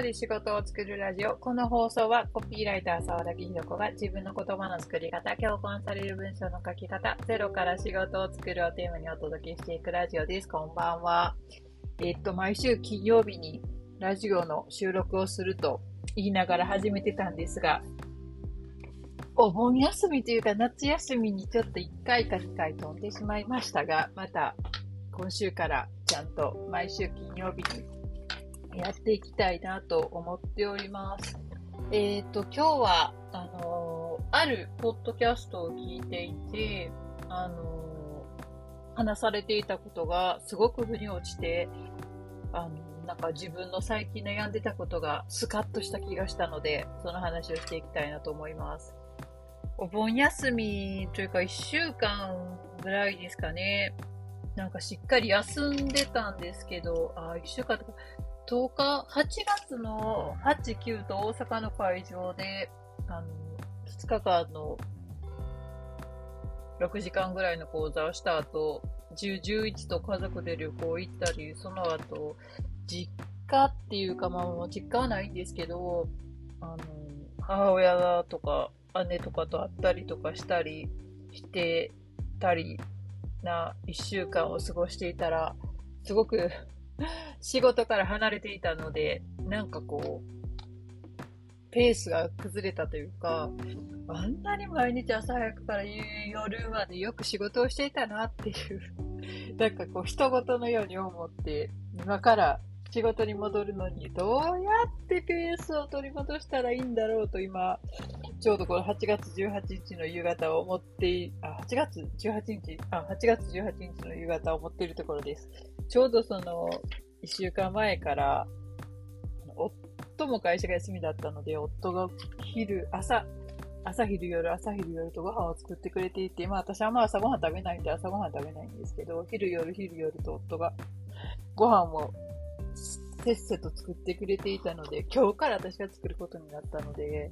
語で仕事を作るラジオ。この放送はコピーライター沢田ひろ子が自分の言葉の作り方、共感される文章の書き方、ゼロから仕事を作るをテーマにお届けしていくラジオです。こんばんは。えっと、毎週金曜日にラジオの収録をすると言いながら始めてたんですが、お盆休みというか夏休みにちょっと1回か2回飛んでしまいましたが、また今週からちゃんと毎週金曜日にやっていきたいなと思っております。えっ、ー、と、今日は、あのー、あるポッドキャストを聞いていて、あのー、話されていたことがすごく腑に落ちて、あの、なんか自分の最近悩んでたことがスカッとした気がしたので、その話をしていきたいなと思います。お盆休みというか1週間ぐらいですかね。なんかしっかり休んでたんですけど、あ、1週間とか、10日、8月の8、9と大阪の会場で、あの、2日間の6時間ぐらいの講座をした後、10、11と家族で旅行行ったり、その後、実家っていうか、まあ実家はないんですけど、あの、母親とか姉とかと会ったりとかしたりしてたりな1週間を過ごしていたら、すごく 仕事から離れていたので、なんかこう、ペースが崩れたというか、あんなに毎日朝早くから夜までよく仕事をしていたなっていう なんかこう、人事のように思って、今から仕事に戻るのに、どうやってペースを取り戻したらいいんだろうと今、ちょうどこの8月18日の夕方を持ってあ、8月18日、あ、8月18日の夕方を持っているところです。ちょうどその、1週間前から、夫も会社が休みだったので、夫が昼、朝、朝昼夜、朝昼夜とご飯を作ってくれていて、まあ私はまあ朝ごはん食べないんで朝ごはん食べないんですけど、昼夜昼夜と夫がご飯をせっせと作ってくれていたので、今日から私が作ることになったので、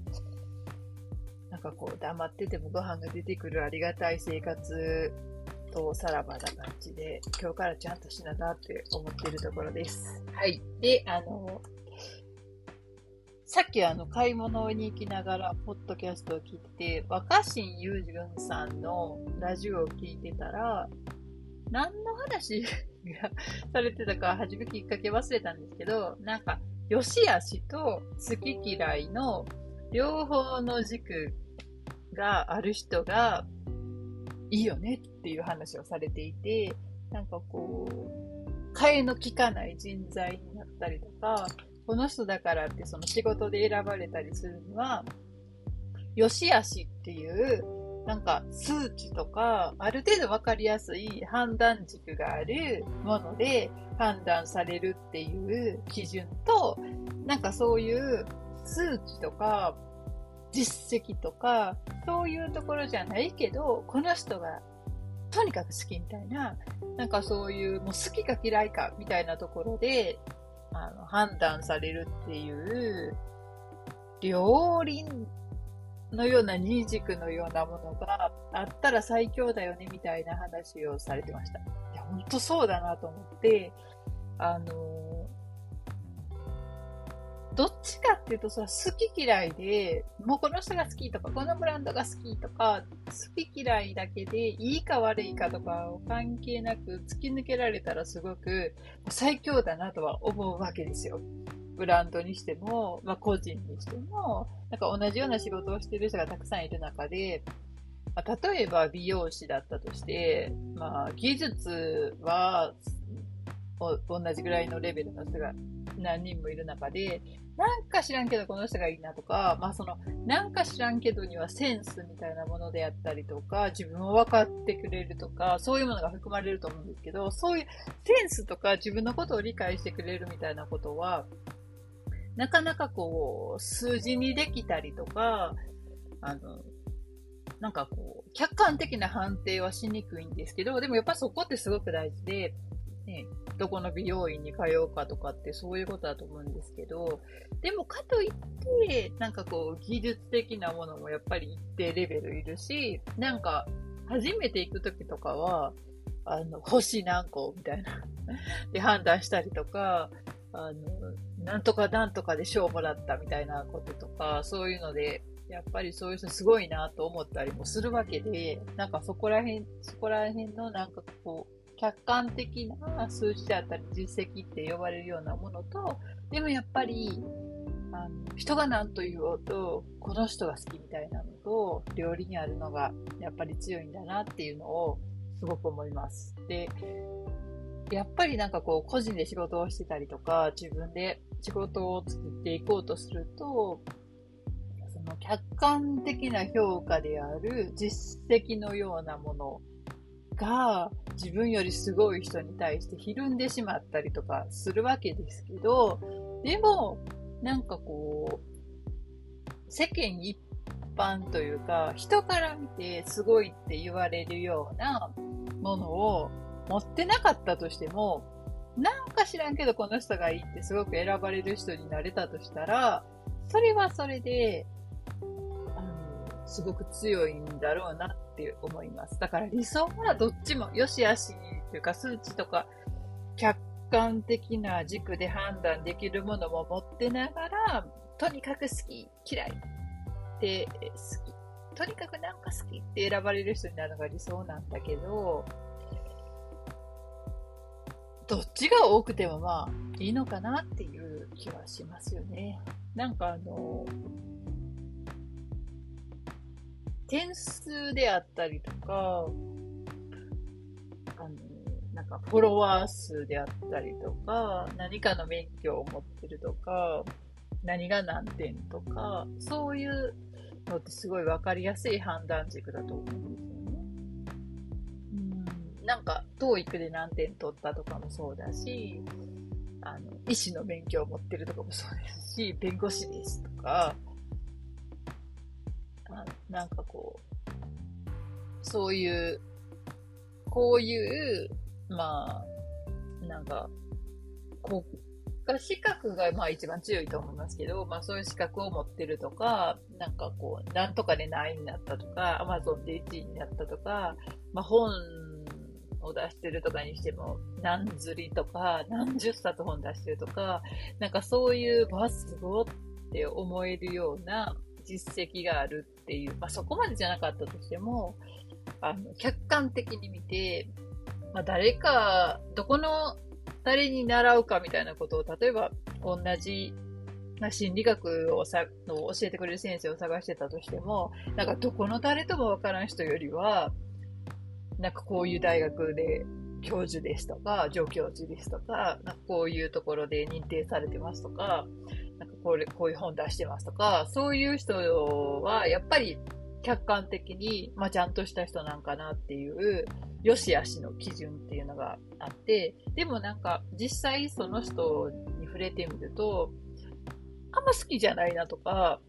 なんかこう黙っててもご飯が出てくるありがたい生活とさらばな感じで、今日からちゃんとしななって思ってるところです。はい。で、あの、さっきあの、買い物に行きながら、ポッドキャストを聞いてて、若新雄純さんのラジオを聞いてたら、何の話がされてたか、初めきっかけ忘れたんですけど、なんか、良し悪しと好き嫌いの両方の軸がある人がいいよねっていう話をされていて、なんかこう、替えの利かない人材になったりとか、この人だからってその仕事で選ばれたりするには、良し悪しっていうなんか数値とか、ある程度わかりやすい判断軸があるもので判断されるっていう基準と、なんかそういう数値とか、実績とか、そういうところじゃないけど、この人がとにかく好きみたいな、なんかそういう、もう好きか嫌いかみたいなところで、あの、判断されるっていう、両輪のような二軸のようなものがあったら最強だよねみたいな話をされてました。いや、ほんとそうだなと思って、あの、どっちかっていうとさ、好き嫌いで、もうこの人が好きとか、このブランドが好きとか、好き嫌いだけで、いいか悪いかとかを関係なく突き抜けられたらすごく最強だなとは思うわけですよ。ブランドにしても、まあ、個人にしても、なんか同じような仕事をしてる人がたくさんいる中で、まあ、例えば美容師だったとして、まあ、技術は同じぐらいのレベルの人が何人もいる中で、なんか知らんけどこの人がいいなとか、まあその、なんか知らんけどにはセンスみたいなものであったりとか、自分を分かってくれるとか、そういうものが含まれると思うんですけど、そういうセンスとか自分のことを理解してくれるみたいなことは、なかなかこう、数字にできたりとか、あの、なんかこう、客観的な判定はしにくいんですけど、でもやっぱそこってすごく大事で、ね、どこの美容院に通うかとかってそういうことだと思うんですけど、でもかといって、なんかこう、技術的なものもやっぱり一定レベルいるし、なんか、初めて行くときとかは、あの、星何個みたいな。で判断したりとか、あの、なんとかなんとかで賞をもらったみたいなこととか、そういうので、やっぱりそういう人すごいなと思ったりもするわけで、なんかそこら辺、そこら辺のなんかこう、客観的な数字であったり実績って呼ばれるようなものと、でもやっぱり、あの人が何と言おうと、この人が好きみたいなのと、料理にあるのがやっぱり強いんだなっていうのをすごく思います。で、やっぱりなんかこう個人で仕事をしてたりとか、自分で仕事を作っていこうとすると、その客観的な評価である実績のようなものが自分よりすごい人に対してひるんでしまったりとかするわけですけど、でも、なんかこう、世間一般というか、人から見てすごいって言われるようなものを持ってなかったとしても、なんか知らんけどこの人がいいってすごく選ばれる人になれたとしたら、それはそれで、あの、すごく強いんだろうなっって思います。だから理想はどっちも、良し悪しというか数値とか、客観的な軸で判断できるものも持ってながら、とにかく好き、嫌いって好き。とにかくなんか好きって選ばれる人になるのが理想なんだけど、どっちが多くてもまあいいのかなっていう気はしますよね。なんかあの、点数であったりとか、あの、なんかフォロワー数であったりとか、何かの免許を持ってるとか、何が何点とか、そういうのってすごい分かりやすい判断軸だと思うんですよね。うん、なんか、TOEIC で何点取ったとかもそうだし、あの、医師の勉強を持ってるとかもそうですし、弁護士ですとか、あなんかこう、そういう、こういう、まあ、なんか、国家資格がまあ一番強いと思いますけど、まあそういう資格を持ってるとか、なんかこう、なんとかで何位になったとか、アマゾンで1位になったとか、まあ本を出してるとかにしても、何釣りとか、何十冊本出してるとか、なんかそういう、わ、すごって思えるような実績があるっていう、まあそこまでじゃなかったとしても、あの、客観的に見て、まあ誰か、どこの誰に習うかみたいなことを、例えば同じな心理学をさの教えてくれる先生を探してたとしても、なんかどこの誰ともわからん人よりは、なんかこういう大学で教授ですとか、助教授ですとか、なんかこういうところで認定されてますとか、なんかこれ、こういう本出してますとか、そういう人は、やっぱり客観的に、まあ、ちゃんとした人なんかなっていう、良し悪しの基準っていうのがあって、でもなんか、実際その人に触れてみると、あんま好きじゃないなとか、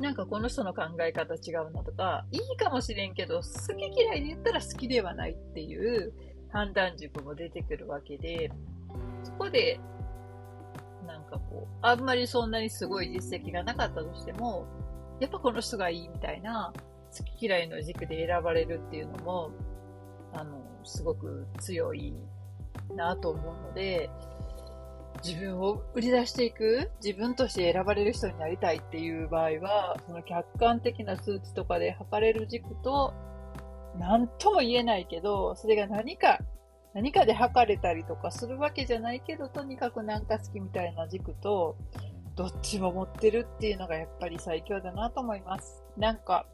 なんかこの人の考え方違うなとか、いいかもしれんけど、好き嫌いで言ったら好きではないっていう判断軸も出てくるわけで、そこで、なんかこう、あんまりそんなにすごい実績がなかったとしても、やっぱこの人がいいみたいな、好き嫌いの軸で選ばれるっていうのも、あの、すごく強いなと思うので、自分を売り出していく、自分として選ばれる人になりたいっていう場合は、その客観的な数値とかで測れる軸と、何とも言えないけど、それが何か、何かで測れたりとかするわけじゃないけど、とにかくなんか好きみたいな軸と、どっちも持ってるっていうのがやっぱり最強だなと思います。なんか、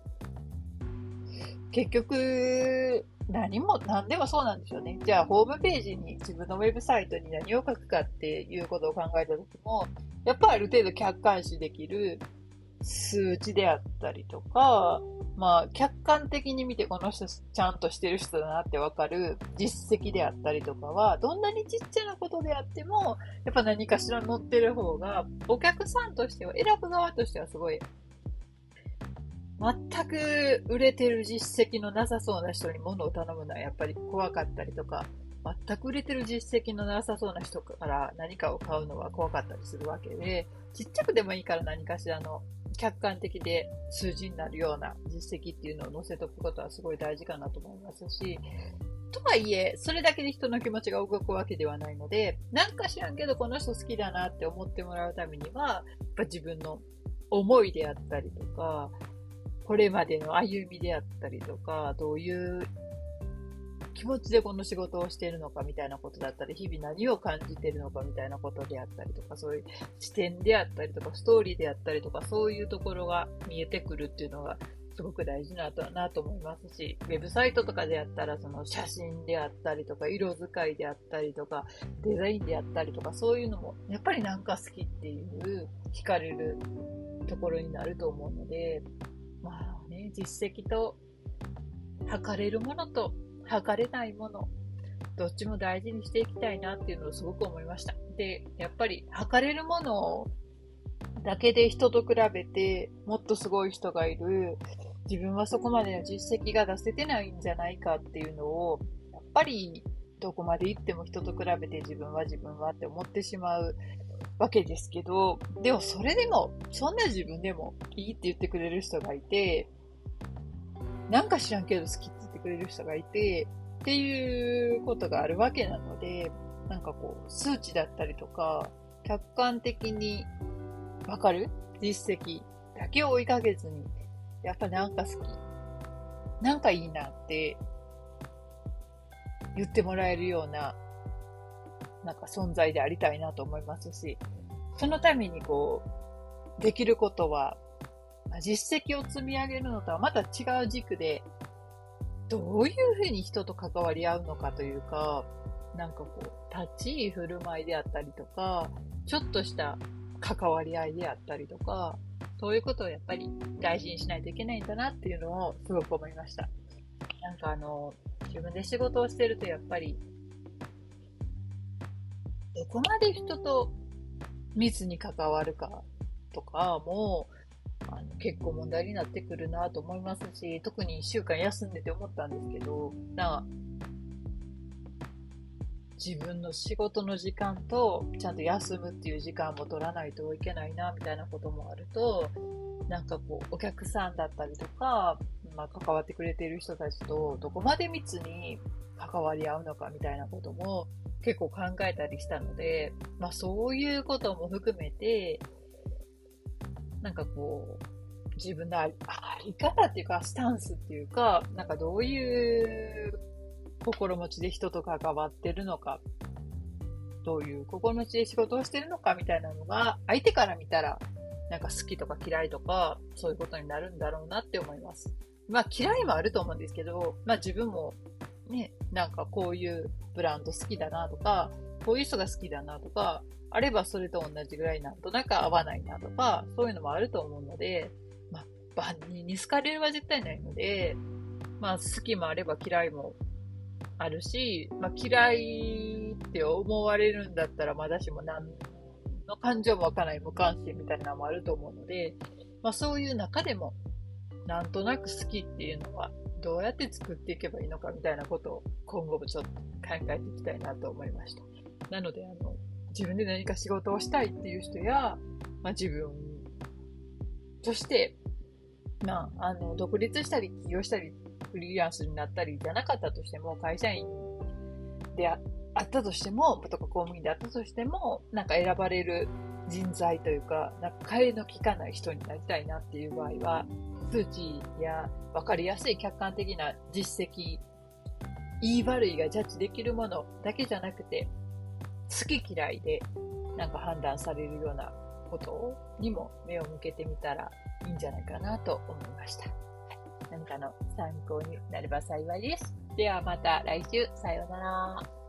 結局、何も、何でもそうなんですよね。じゃあ、ホームページに、自分のウェブサイトに何を書くかっていうことを考えたときも、やっぱある程度客観視できる数値であったりとか、まあ、客観的に見てこの人ちゃんとしてる人だなってわかる実績であったりとかは、どんなにちっちゃなことであっても、やっぱ何かしら載ってる方が、お客さんとしては、選ぶ側としてはすごい全く売れてる実績のなさそうな人に物を頼むのはやっぱり怖かったりとか、全く売れてる実績のなさそうな人から何かを買うのは怖かったりするわけで、ちっちゃくでもいいから何かしらの客観的で数字になるような実績っていうのを載せておくことはすごい大事かなと思いますし、とはいえ、それだけで人の気持ちが動くわけではないので、なんか知らんけどこの人好きだなって思ってもらうためには、やっぱ自分の思いであったりとか、これまでの歩みであったりとか、どういう気持ちでこの仕事をしているのかみたいなことだったり、日々何を感じているのかみたいなことであったりとか、そういう視点であったりとか、ストーリーであったりとか、そういうところが見えてくるっていうのが、すごく大事なとなと思いますし、ウェブサイトとかであったら、その写真であったりとか、色使いであったりとか、デザインであったりとか、そういうのも、やっぱりなんか好きっていう、惹かれるところになると思うので、まあね、実績と、測れるものと測れないもの、どっちも大事にしていきたいなっていうのをすごく思いました。で、やっぱり測れるものだけで人と比べてもっとすごい人がいる、自分はそこまでの実績が出せてないんじゃないかっていうのを、やっぱりどこまで行っても人と比べて自分は自分はって思ってしまうわけですけど、でもそれでも、そんな自分でもいいって言ってくれる人がいて、なんか知らんけど好きってくれる人がいて、っていうことがあるわけなので、なんかこう、数値だったりとか、客観的にわかる？実績だけを追いかけずに、やっぱなんか好き。なんかいいなって言ってもらえるような、なんか存在でありたいなと思いますし、そのためにこう、できることは、実績を積み上げるのとはまた違う軸でどういうふうに人と関わり合うのかというか、なんかこう、立ち居振る舞いであったりとか、ちょっとした関わり合いであったりとか、そういうことをやっぱり大事にしないといけないんだなっていうのをすごく思いました。なんかあの、自分で仕事をしてるとやっぱり、どこまで人と密に関わるかとかも、あの結構問題になってくるなと思いますし、特に1週間休んでて思ったんですけど、な自分の仕事の時間とちゃんと休むっていう時間も取らないといけないなみたいなこともあると、なんかこう、お客さんだったりとか、まあ、関わってくれている人たちとどこまで密に関わり合うのかみたいなことも結構考えたりしたので、まあそういうことも含めて、なんかこう、自分のあり方っていうか、スタンスっていうか、なんかどういう心持ちで人と関わってるのか、どういう心持ちで仕事をしてるのかみたいなのが、相手から見たら、なんか好きとか嫌いとか、そういうことになるんだろうなって思います。まあ嫌いもあると思うんですけど、まあ自分もね、なんかこういうブランド好きだなとか、こういう人が好きだなとか、あればそれと同じぐらいなんとなく合わないなとか、そういうのもあると思うので、まあ、万人に好かれるは絶対ないので、まあ、好きもあれば嫌いもあるし、まあ、嫌いって思われるんだったら、まだしも何の感情もわかない無関心みたいなのもあると思うので、まあ、そういう中でも、なんとなく好きっていうのは、どうやって作っていけばいいのかみたいなことを今後もちょっと考えていきたいなと思いました。なので、あの、自分で何か仕事をしたいっていう人や、まあ、自分として、まあ、あの、独立したり起業したり、フリーランスになったりじゃなかったとしても、会社員であったとしても、とか公務員であったとしても、なんか選ばれる人材というか、なんか替えの利かない人になりたいなっていう場合は、数値や分かりやすい客観的な実績、言い悪いがジャッジできるものだけじゃなくて、好き嫌いでなんか判断されるようなことにも目を向けてみたらいいんじゃないかなと思いました。何かの参考になれば幸いです。ではまた来週、さようなら。